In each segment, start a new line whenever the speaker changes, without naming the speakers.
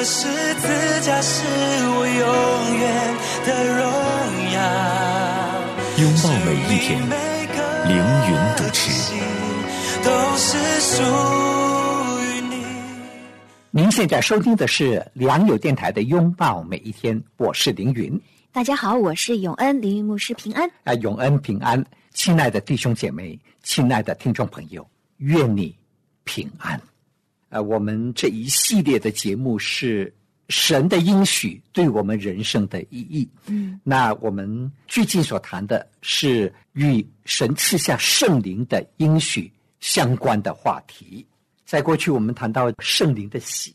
的十字架是我永远的荣耀。
拥抱每一天，凌云主持。
都是属于你。
您现在收听的是良友电台的《拥抱每一天》，我是凌云。
大家好，我是永恩，凌云牧师平安。
啊，永恩平安，亲爱的弟兄姐妹，亲爱的听众朋友，愿你平安。呃，我们这一系列的节目是神的应许对我们人生的意义。
嗯，
那我们最近所谈的是与神赐下圣灵的应许相关的话题。在过去，我们谈到圣灵的喜。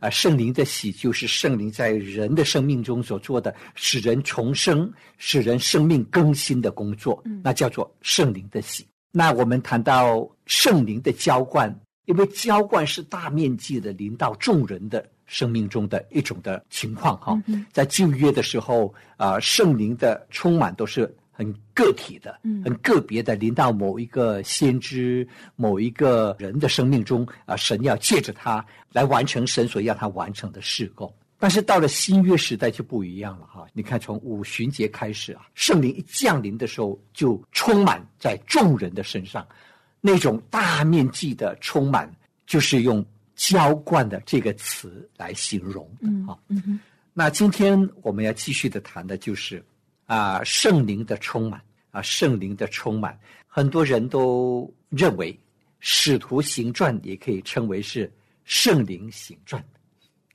啊，圣灵的喜就是圣灵在人的生命中所做的，使人重生、使人生命更新的工作，那叫做圣灵的喜。那我们谈到圣灵的浇灌，因为浇灌是大面积的临到众人的生命中的一种的情况哈。在旧约的时候，啊、圣灵的充满都是很个体的、很个别的，临到某一个先知、某一个人的生命中啊、神要借着他来完成神所要他完成的事工。但是到了新约时代就不一样了哈！你看，从五旬节开始啊，圣灵一降临的时候，就充满在众人的身上，那种大面积的充满，就是用浇灌的这个词来形容的啊。那今天我们要继续的谈的就是啊，圣灵的充满啊，圣灵的充满，很多人都认为《使徒行传》也可以称为是圣灵行传。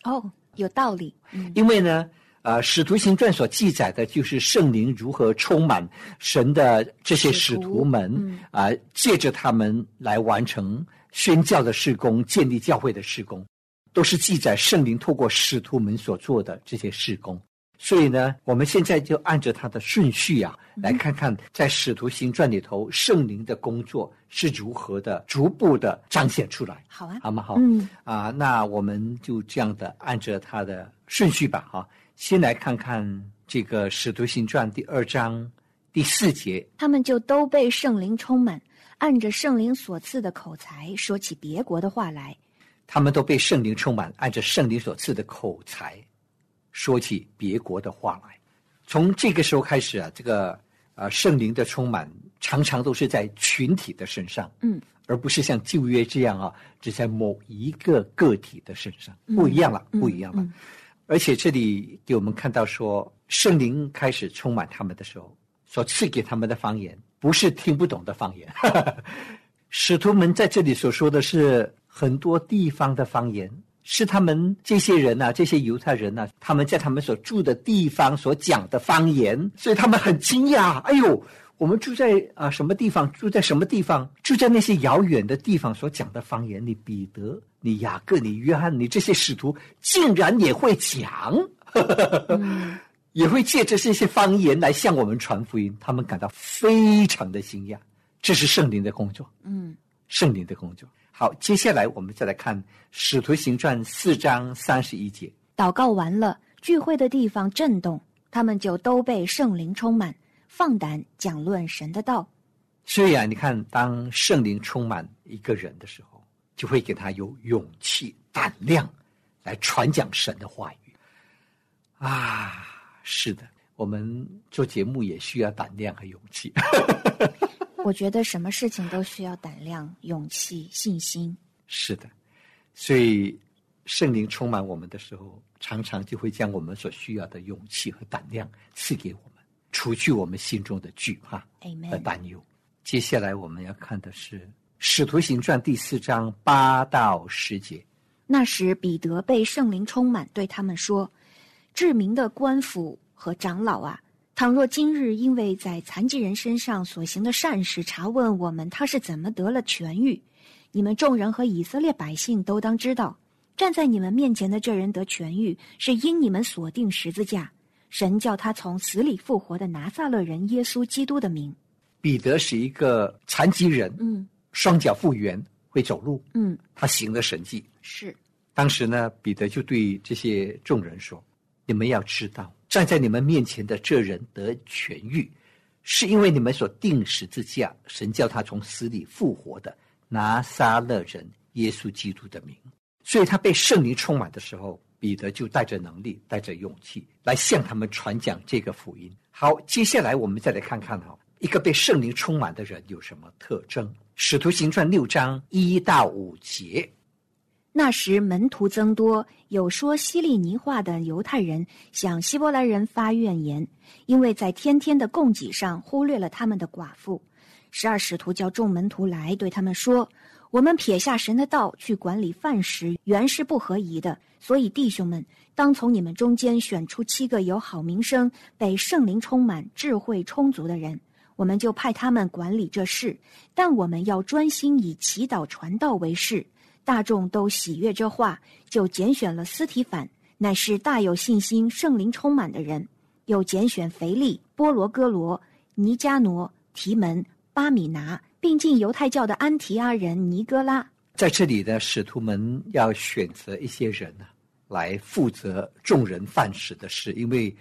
哦，有道理。嗯
因为呢，呃，《使徒行传》所记载的就是圣灵如何充满神的这些使徒们啊、借着他们来完成宣教的事工、建立教会的事工，都是记载圣灵透过使徒们所做的这些事工。所以呢，我们现在就按照它的顺序啊，来看看在《使徒行传》里头圣灵的工作是如何的逐步的彰显出来。
好啊，
好吗？好，
嗯
啊，那我们就这样的按着它的顺序吧，哈。先来看看这个《使徒行传》第二章第四节，
他们就都被圣灵充满，按着圣灵所赐的口才说起别国的话来。
他们都被圣灵充满，按着圣灵所赐的口才，说起别国的话来。从这个时候开始啊，这个啊圣灵的充满常常都是在群体的身上，
嗯，
而不是像旧约这样啊，只在某一个个体的身上，不一样了，不一样了。而且这里给我们看到说，圣灵开始充满他们的时候，所赐给他们的方言，不是听不懂的方言。使徒们在这里所说的是很多地方的方言，是他们这些人呐、这些犹太人呐、他们在他们所住的地方所讲的方言，所以他们很惊讶。哎呦，我们住在啊、什么地方？住在什么地方？住在那些遥远的地方所讲的方言，你彼得、你雅各、你约翰、你这些使徒，竟然也会讲。也会借着这些方言来向我们传福音，他们感到非常的惊讶。这是圣灵的工作，
嗯，
圣灵的工作。好，接下来我们再来看《使徒行传》四章三十一节。
祷告完了，聚会的地方震动，他们就都被圣灵充满，放胆讲论神的道。
所以啊，你看，当圣灵充满一个人的时候，就会给他有勇气、胆量来传讲神的话语。啊，是的，我们做节目也需要胆量和勇气。
我觉得什么事情都需要胆量、勇气、信心。
是的，所以圣灵充满我们的时候，常常就会将我们所需要的勇气和胆量赐给我们，除去我们心中的惧怕和。担忧。接下来我们要看的是《使徒行传》第四章八到十节。
那时，彼得被圣灵充满，对他们说：“至明的官府和长老啊，倘若今日因为在残疾人身上所行的善事，查问我们他是怎么得了痊愈，你们众人和以色列百姓都当知道，站在你们面前的这人得痊愈，是因你们锁定十字架，神叫他从死里复活的拿撒勒人耶稣基督的名。
彼得是一个残疾人，
嗯
双脚复原，会走路，
嗯，
他行了神迹。
是，
当时呢，彼得就对这些众人说：“你们要知道，站在你们面前的这人得痊愈，是因为你们所定十字架，神叫他从死里复活的拿撒勒人耶稣基督的名。所以他被圣灵充满的时候，彼得就带着能力，带着勇气来向他们传讲这个福音。好，接下来我们再来看看哈、一个被圣灵充满的人有什么特征？使徒行传六章一到五节。
那时门徒增多，有说希利尼话的犹太人向希伯来人发怨言，因为在天天的供给上忽略了他们的寡妇。十二使徒叫众门徒来，对他们说：“我们撇下神的道去管理饭食，原是不合宜的。所以弟兄们，当从你们中间选出七个有好名声、被圣灵充满、智慧充足的人。”我们就派他们管理这事，但我们要专心以祈祷传道为事。大众都喜悦这话，就拣选了斯提凡，乃是大有信心、圣灵充满的人；又拣选腓力、波罗哥罗、尼加挪、提门、巴米拿，并进犹太教的安提阿人尼哥拉。
在这里呢，使徒们要选择一些人呢、来负责众人饭食的事，因为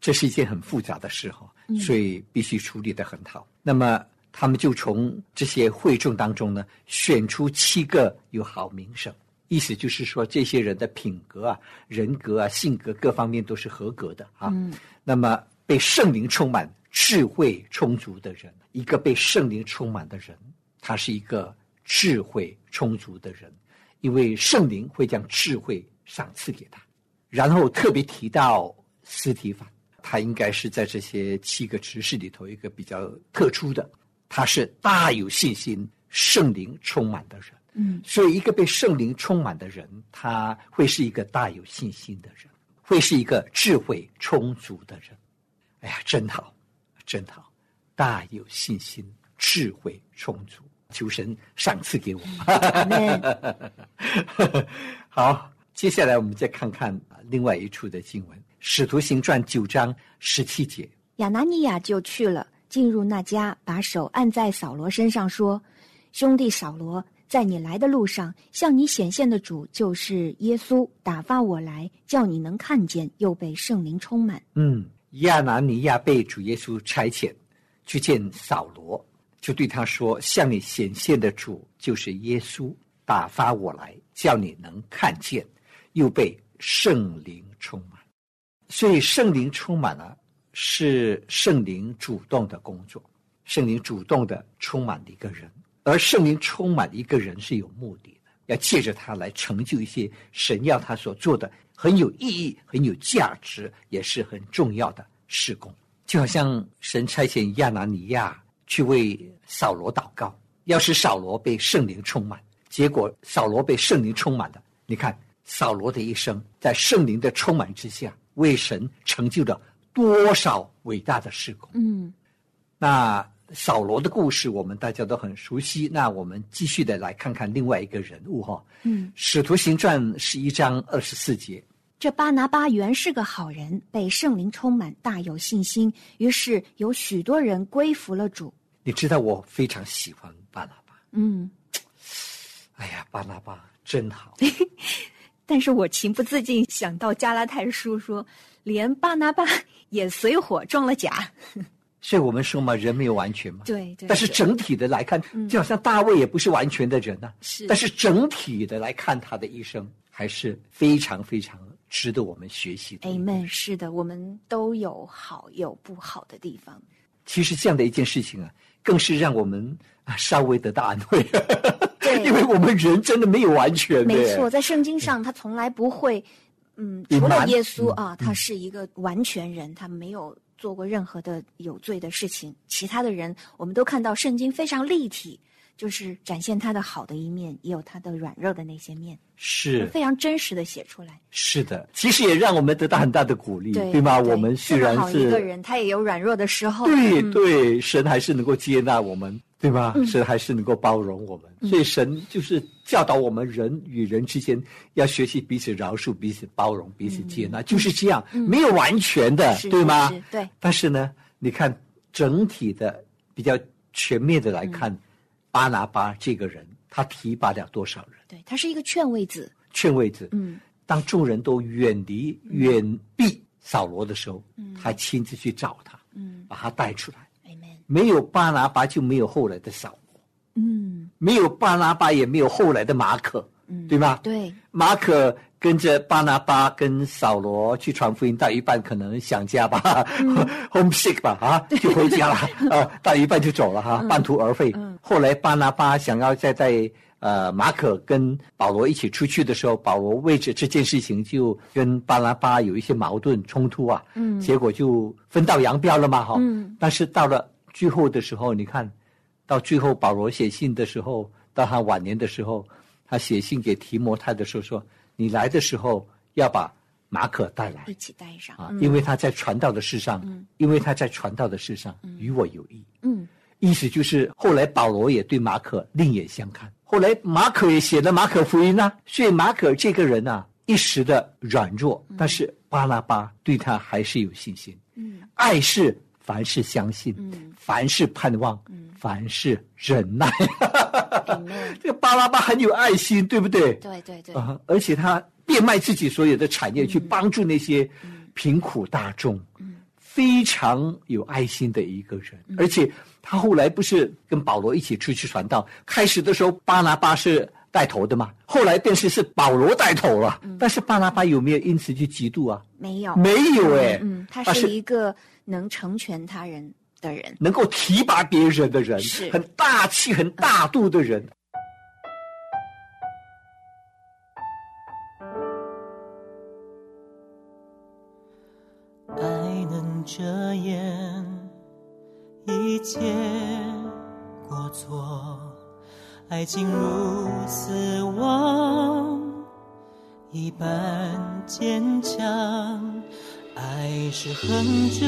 这是一件很复杂的事哈、所以必须处理的很好。那么他们就从这些会众当中呢，选出七个有好名声，意思就是说这些人的品格啊、人格啊、性格各方面都是合格的啊。
嗯
那么被圣灵充满、智慧充足的人，一个被圣灵充满的人，他是一个智慧充足的人，因为圣灵会将智慧赏赐给他。然后特别提到斯提法，他应该是在这些七个执事里头一个比较特殊的，他是大有信心、圣灵充满的人。
嗯，
所以，一个被圣灵充满的人，他会是一个大有信心的人，会是一个智慧充足的人。哎呀，真好，真好，大有信心，智慧充足，求神赏赐给我。
阿门。
好，接下来我们再看看另外一处的经文，《使徒行传》九章十七节。
亚拿尼亚就去了，进入那家，把手按在扫罗身上，说：“兄弟扫罗，在你来的路上，向你显现的主就是耶稣，打发我来，叫你能看见，又被圣灵充满。
嗯，亚拿尼亚被主耶稣差遣去见扫罗，就对他说：“向你显现的主就是耶稣，打发我来，叫你能看见，又被圣灵充满。”所以圣灵充满了，是圣灵主动的工作，圣灵主动的充满了一个人，而圣灵充满一个人是有目的的，要借着他来成就一些神要他所做的很有意义、很有价值，也是很重要的事工。就好像神差遣亚拿尼亚去为扫罗祷告，要使扫罗被圣灵充满，结果扫罗被圣灵充满的。你看扫罗的一生在圣灵的充满之下，为神成就了多少伟大的事工。
嗯
那扫罗的故事我们大家都很熟悉，那我们继续的来看看另外一个人物哈，
嗯，《
使徒行传》十一章二十四节。
这巴拿巴原是个好人，被圣灵充满，大有信心，于是有许多人归服了主。
你知道我非常喜欢巴拿巴，
嗯，
哎呀，巴拿巴真好。
但是我情不自禁想到加拉太书说，连巴拿巴也随火中了甲。
所以我们说嘛，人没有完全嘛。
对对
但是整体的来看，就好像大卫也不是完全的人呐、
是
但是整体的来看，他的一生还是非常非常值得我们学习的。
Amen，是的，我们都有好有不好的地方。
其实这样的一件事情啊，更是让我们啊稍微得到安慰，
对
因为我们人真的没有完全。
没错，在圣经上，他从来不会，嗯，除了耶稣啊，他是一个完全人，他没有做过任何的有罪的事情。其他的人，我们都看到圣经非常立体，就是展现他的好的一面，也有他的软弱的那些面，
是
非常真实的写出来。
是的，其实也让我们得到很大的鼓励，
对
对吗？
对
我们虽然
是好一个人，他也有软弱的时候。
对
嗯
对，神还是能够接纳我们，对吧？神还是能够包容我们，所以神就是教导我们人与人之间要学习彼此饶恕、彼此包容、彼此接纳，就是这样，没有完全的，对吗？
对，
但是呢，你看整体的比较全面的来看，巴拿巴这个人，他提拔了多少人？
对他是一个劝慰子。
劝慰子。
嗯，
当众人都远离、远避扫罗的时候，他亲自去找他，
嗯
把他带出来。没有巴拿巴，就没有后来的扫罗；
嗯
没有巴拿巴，也没有后来的马可，
嗯，
对吧？
对，
马可跟着巴拿巴跟扫罗去传福音，到一半可能想家吧、h o m e s i c k 吧，啊，就回家了，啊，到一半就走了哈，半途而废。后来巴拿巴想要再带呃马可跟保罗一起出去的时候，保罗为着这件事情就跟巴拿巴有一些矛盾冲突啊，
嗯。
结果就分道扬镳了嘛，哈、
嗯。
但是到了最后的时候，你看到最后保罗写信的时候，到他晚年的时候，他写信给提摩太的时候说：“你来的时候要把马可带来。
一起带上。
啊，
嗯。
因为他在传道的事上，因为他在传道的事上与我有益。
嗯。
意思就是后来保罗也对马可另眼相看，后来马可也写了马可福音啊，所以马可这个人啊，一时的软弱，但是巴拉巴对他还是有信心。
嗯。
爱是凡事相信，
嗯
凡事盼望，凡事忍耐。这个巴拉巴很有爱心，对不对？
对对对，
啊，而且他变卖自己所有的产业去帮助那些贫苦大众，非常有爱心的一个人。而且他后来不是跟保罗一起出去传道，开始的时候巴拿巴是带头的嘛，后来便是是保罗带头了。但是巴拿巴有没有因此去嫉妒啊？
没有，
没有哎、
嗯，他
他
是一个能成全他人的人。
能够提拔别人的人，
是
很大气、很大度的人。
爱能遮掩一切过错，爱情如死亡一般坚强。爱是恒久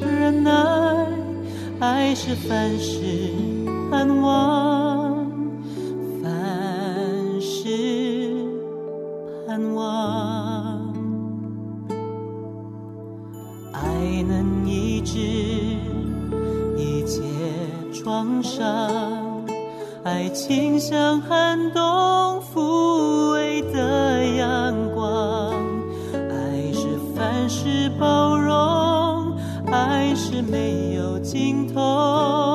忍耐，爱是凡事盼望，凡事盼望。爱能医治一切创伤，爱情像寒冬没有尽头，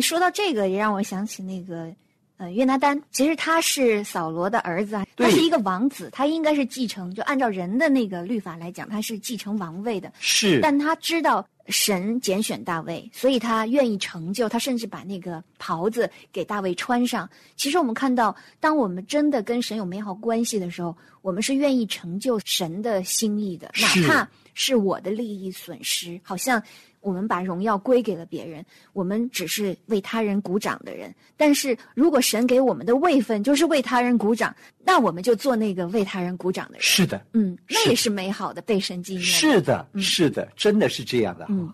说到这个，也让我想起那个呃约拿丹，其实他是扫罗的儿子啊，他是一个王子，他应该是继承，就按照人的那个律法来讲，他是继承王位的。
是，
但他知道神拣选大卫，所以他愿意成就，他甚至把那个袍子给大卫穿上。其实我们看到，当我们真的跟神有美好关系的时候，我们是愿意成就神的心意的，哪怕是我的利益损失，好像。我们把荣耀归给了别人，我们只是为他人鼓掌的人。但是如果神给我们的位分就是为他人鼓掌，那我们就做那个为他人鼓掌的人。
是的，
嗯，那也是美好的，被神纪念。
是的，是的，真的是这样的。嗯，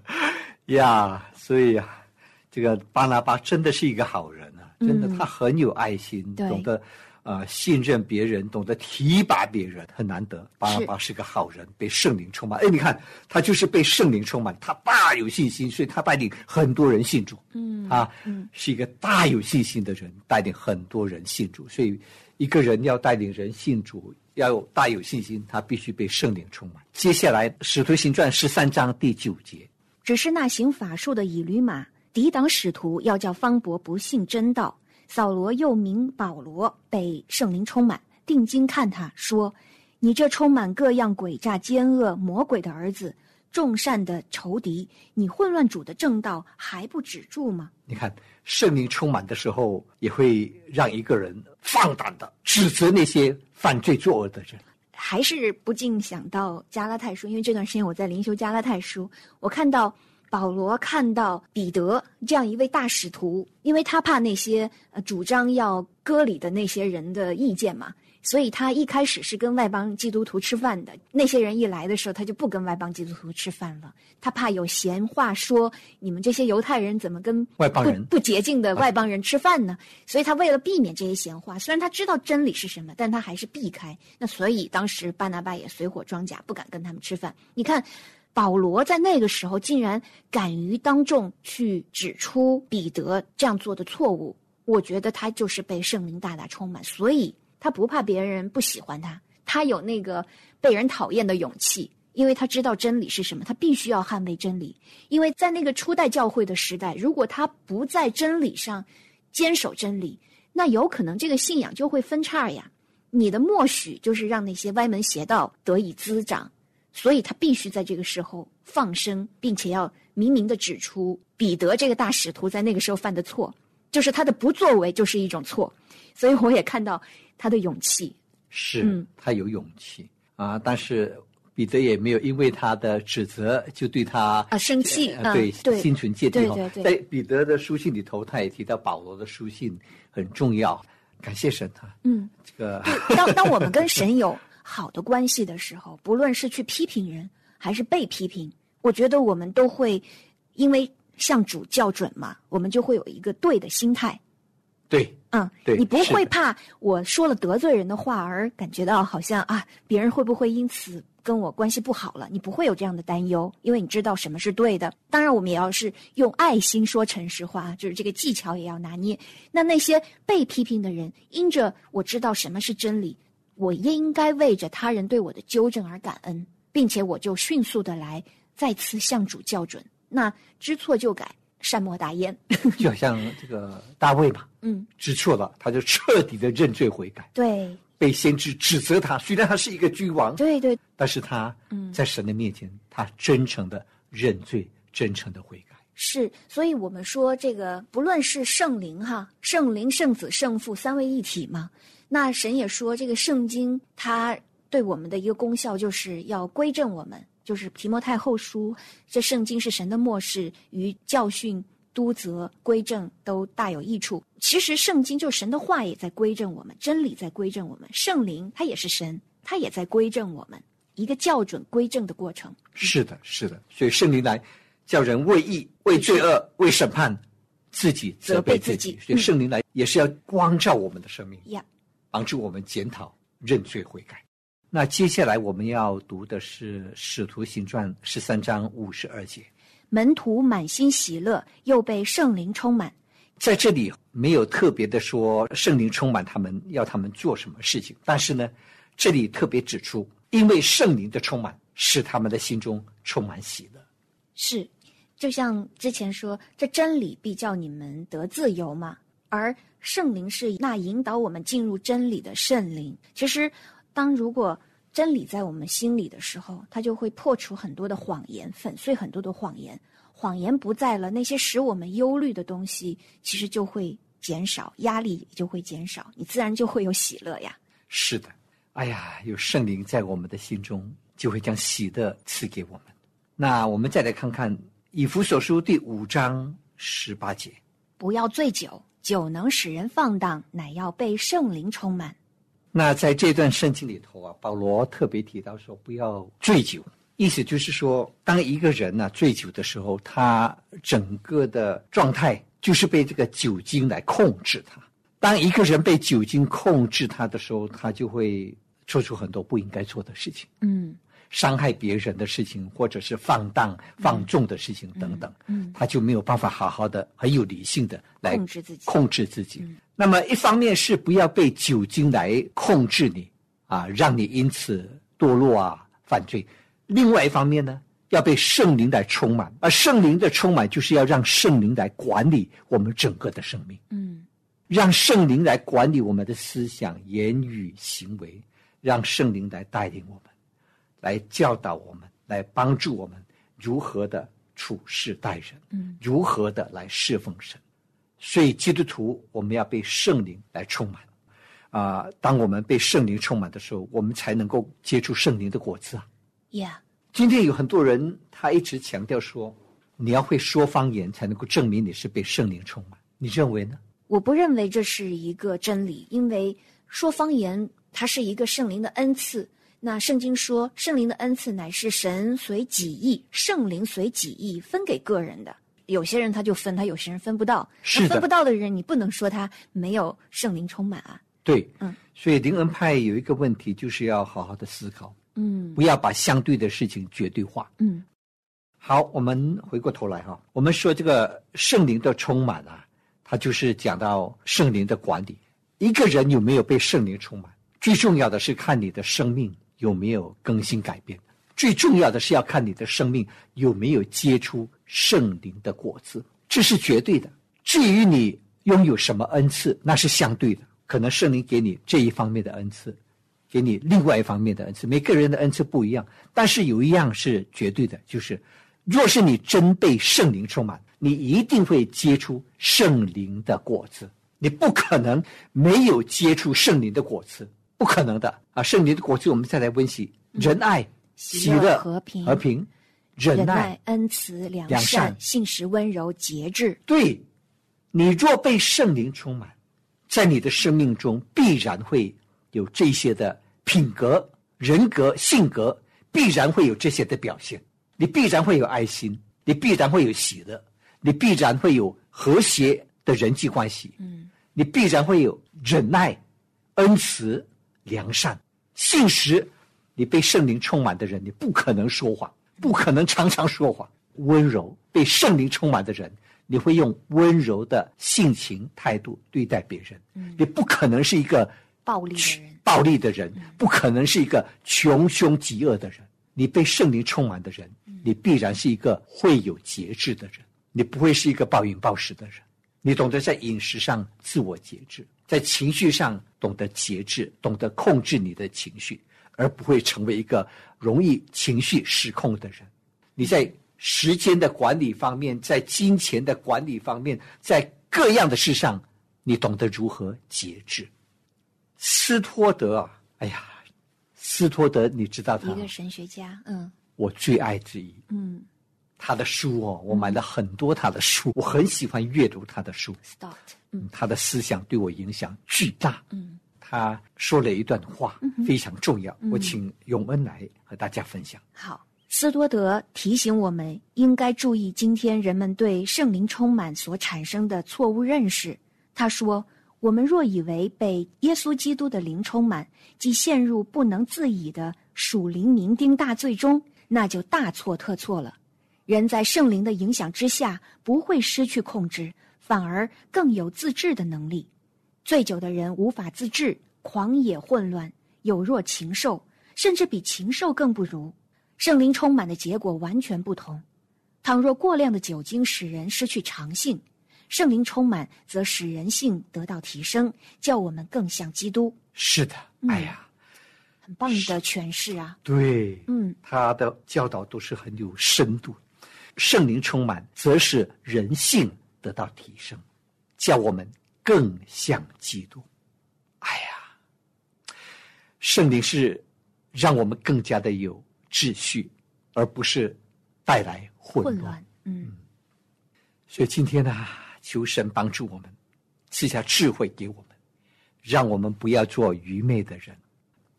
呀，所以啊，这个巴拿巴真的是一个好人啊，真的，他很有爱心，
对
懂得呃信任别人，懂得提拔别人，很难得。巴拿巴是个好人，被圣灵充满。哎，你看他就是被圣灵充满，他大有信心，所以他带领很多人信主。嗯，他是一个大有信心的人，带领很多人信主。所以一个人要带领人信主。要有大有信心，他必须被圣灵充满。接下来，《使徒行传》十三章第九节，
只是那行法术的以驴马抵挡使徒，要叫方伯不信真道。扫罗又名保罗，被圣灵充满，定睛看他说：“你这充满各样诡诈奸恶魔鬼的儿子，众善的仇敌，你混乱主的正道还不止住吗？”
你看，圣灵充满的时候，也会让一个人放胆的指责那些犯罪作恶的人。
还是不禁想到加拉太书，因为这段时间我在灵修加拉太书，我看到保罗看到彼得这样一位大使徒，因为他怕那些呃主张要割礼的那些人的意见嘛，所以他一开始是跟外邦基督徒吃饭的。那些人一来的时候，他就不跟外邦基督徒吃饭了，他怕有闲话说你们这些犹太人怎么跟
外邦人
不不洁净的外邦人吃饭呢？所以他为了避免这些闲话，虽然他知道真理是什么，但他还是避开。那所以当时巴拿巴也随火装甲，不敢跟他们吃饭。你看。保罗在那个时候竟然敢于当众去指出彼得这样做的错误，我觉得他就是被圣灵大大充满，所以他不怕别人不喜欢他，他有那个被人讨厌的勇气，因为他知道真理是什么，他必须要捍卫真理。因为在那个初代教会的时代，如果他不在真理上坚守真理，那有可能这个信仰就会分叉呀。你的默许就是让那些歪门邪道得以滋长。所以他必须在这个时候放生，并且要明明的指出彼得这个大使徒在那个时候犯的错，就是他的不作为就是一种错。所以我也看到他的勇气，
是、
嗯。
他有勇气。啊，但是彼得也没有因为他的指责就对他
啊生气
对
对
心存芥蒂。哦
对对对。
在彼得的书信里头，他也提到保罗的书信很重要，感谢神他
嗯，
这个
当当我们跟神有好的关系的时候，不论是去批评人还是被批评，我觉得我们都会因为向主校准嘛，我们就会有一个对的心态。
对
嗯，
对
你不会怕我说了得罪人的话而感觉到好像啊，别人会不会因此跟我关系不好了？你不会有这样的担忧，因为你知道什么是对的。当然，我们也要是用爱心说诚实话，就是这个技巧也要拿捏。那那些被批评的人，因着我知道什么是真理，我应该为着他人对我的纠正而感恩，并且我就迅速的来再次向主校准。那知错就改，善莫大焉。
就好像这个大卫吧，
嗯，
知错了，他就彻底的认罪悔改。
对
被先知指责他，虽然他是一个君王，
对对，
但是他
嗯
在神的面前，他真诚的认罪，真诚的悔改。
是，所以我们说这个不论是圣灵哈，圣灵、圣子、圣父三位一体嘛。那神也说，这个圣经它对我们的一个功效就是要归正我们，就是提摩太后书，这圣经是神的末世，与教训、督责、归正都大有益处。其实圣经就是神的话也在归正我们，真理在归正我们，圣灵它也是神，它也在归正我们，一个校准归正的过程。
是的，是的。所以圣灵来叫人为义、为罪恶、为审判，自己责备自己。所以圣灵来也是要光照我们的生命，
呀、
帮助我们检讨、认罪悔改。那接下来我们要读的是《使徒行传》十三章五十二节。
门徒满心喜乐，又被圣灵充满。
在这里没有特别的说圣灵充满他们，要他们做什么事情，但是呢，这里特别指出，因为圣灵的充满，使他们的心中充满喜乐。
是，就像之前说，这真理必叫你们得自由嘛。而圣灵是那引导我们进入真理的圣灵。其实，当如果真理在我们心里的时候，它就会破除很多的谎言，粉碎很多的谎言。谎言不在了，那些使我们忧虑的东西，其实就会减少，压力也就会减少，你自然就会有喜乐呀。
是的，哎呀，有圣灵在我们的心中，就会将喜乐赐给我们。那我们再来看看以弗所书第五章十八节：
不要醉酒，酒能使人放荡，乃要被圣灵充满。
那在这段圣经里头啊，保罗特别提到说，不要醉酒。意思就是说，当一个人呢醉酒的时候，他整个的状态就是被这个酒精来控制他。当一个人被酒精控制他的时候，他就会做出很多不应该做的事情，
嗯，
伤害别人的事情，或者是放荡放纵的事情等等，
嗯，
他就没有办法好好的、很有理性的来
控制自己。
控制自己。那么一方面是不要被酒精来控制你啊，让你因此堕落啊、犯罪。另外一方面呢，要被圣灵来充满，而圣灵的充满就是要让圣灵来管理我们整个的生命，
嗯，
让圣灵来管理我们的思想、言语、行为，让圣灵来带领我们，来教导我们，来帮助我们如何的处事待人，
嗯，
如何的来侍奉神。所以基督徒我们要被圣灵来充满，啊、当我们被圣灵充满的时候，我们才能够结出圣灵的果子啊。
Yeah，
今天有很多人，他一直强调说，你要会说方言才能够证明你是被圣灵充满。你认为呢？
我不认为这是一个真理，因为说方言它是一个圣灵的恩赐。那圣经说，圣灵的恩赐乃是神随己意，圣灵随己意分给个人的。有些人他就分，他有些人分不到。那分不到的人，你不能说他没有圣灵充满啊。
对，
嗯，
所以灵恩派有一个问题，就是要好好的思考，
嗯
不要把相对的事情绝对化。
嗯
好，我们回过头来哈，我们说这个圣灵的充满啊，它就是讲到圣灵的管理。一个人有没有被圣灵充满，最重要的是看你的生命有没有更新改变。最重要的是要看你的生命有没有结出圣灵的果子，这是绝对的。至于你拥有什么恩赐，那是相对的，可能圣灵给你这一方面的恩赐，给你另外一方面的恩赐，每个人的恩赐不一样，但是有一样是绝对的，就是若是你真被圣灵充满，你一定会结出圣灵的果子，你不可能没有结出圣灵的果子，不可能的啊！圣灵的果子，我们再来温习：仁爱、
喜乐、和平
和平、忍耐
恩慈、良
良善
信实、温柔、节制。
对，你若被圣灵充满，在你的生命中必然会有这些的品格、人格、性格，必然会有这些的表现。你必然会有爱心，你必然会有喜乐，你必然会有和谐的人际关系，
嗯
你必然会有忍耐、恩慈、良善、信实。你被圣灵充满的人，你不可能说谎，不可能常常说谎。温柔，被圣灵充满的人，你会用温柔的性情态度对待别人。你不可能是一个
暴力的人
暴力的人，不可能是一个穷凶极恶的人。你被圣灵充满的人，你必然是一个会有节制的人，你不会是一个暴饮暴食的人。你懂得在饮食上自我节制，在情绪上懂得节制，懂得控制你的情绪，而不会成为一个容易情绪失控的人。你在时间的管理方面，在金钱的管理方面，在各样的事上，你懂得如何节制。斯托德啊，哎呀，斯托德，你知道他
一个神学家，嗯
我最爱之一。
嗯
他的书哦，我买了很多他的书，我很喜欢阅读他的书。
，Stott，嗯
他的思想对我影响巨大。
嗯
他说了一段话，非常重要，我请永恩来和大家分享。
好，斯多德提醒我们应该注意今天人们对圣灵充满所产生的错误认识。他说：“我们若以为被耶稣基督的灵充满，即陷入不能自已的属灵酩酊大醉中，那就大错特错了。人在圣灵的影响之下，不会失去控制，反而更有自制的能力。醉酒的人无法自制，狂野混乱，有若禽兽，甚至比禽兽更不如。圣灵充满的结果完全不同。倘若过量的酒精使人失去常性，圣灵充满则使人性得到提升，叫我们更像基督。
是的，哎呀，
很棒的诠释啊！
对，
嗯，
他的教导都是很有深度。圣灵充满，则是人性得到提升，叫我们更像基督。哎呀，圣灵是让我们更加的有秩序，而不是带来混乱。
混乱，嗯，
所以今天呢，求神帮助我们，赐下智慧给我们，让我们不要做愚昧的人。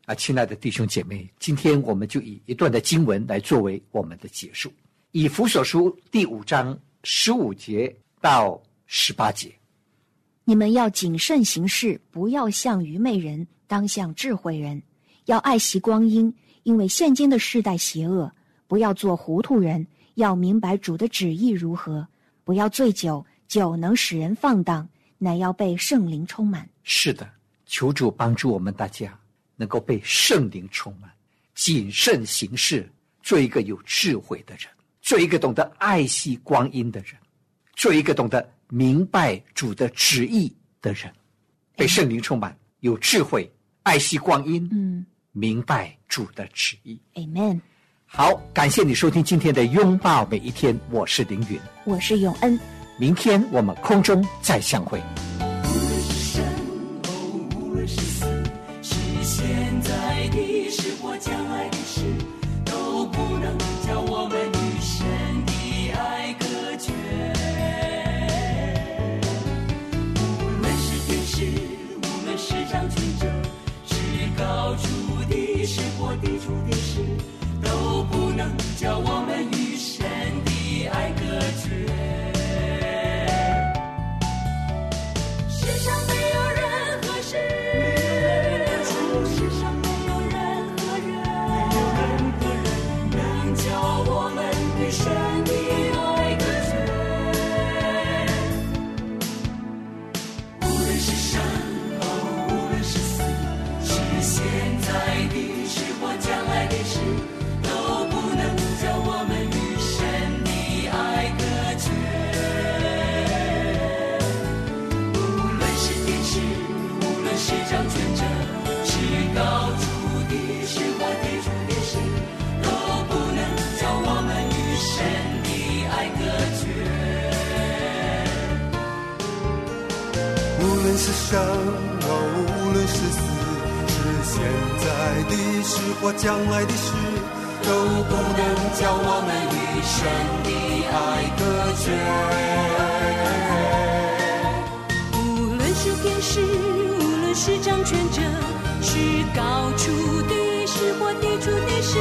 啊，亲爱的弟兄姐妹，今天我们就以一段的经文来作为我们的结束。以弗所书第五章十五节到十八节，
你们要谨慎行事，不要像愚昧人，当像智慧人。要爱惜光阴，因为现今的世代邪恶。不要做糊涂人，要明白主的旨意如何。不要醉酒，酒能使人放荡，乃要被圣灵充满。
是的，求主帮助我们大家能够被圣灵充满，谨慎行事，做一个有智慧的人，做一个懂得爱惜光阴的人，做一个懂得明白主的旨意的人，被圣灵充满，有智慧，爱惜光阴，
嗯
明白主的旨意。
，Amen。
好，感谢你收听今天的拥抱每一天，我是凌云，
我是永恩，
明天我们空中再相会。
无论是生，哦，无论是死，是现在的是我将来的事，
生，哦，无论是死，是现在的事或将来的事，都不能叫我们
一生的爱隔绝。无论是天使，无论是掌权者，是高处的事或低处的事，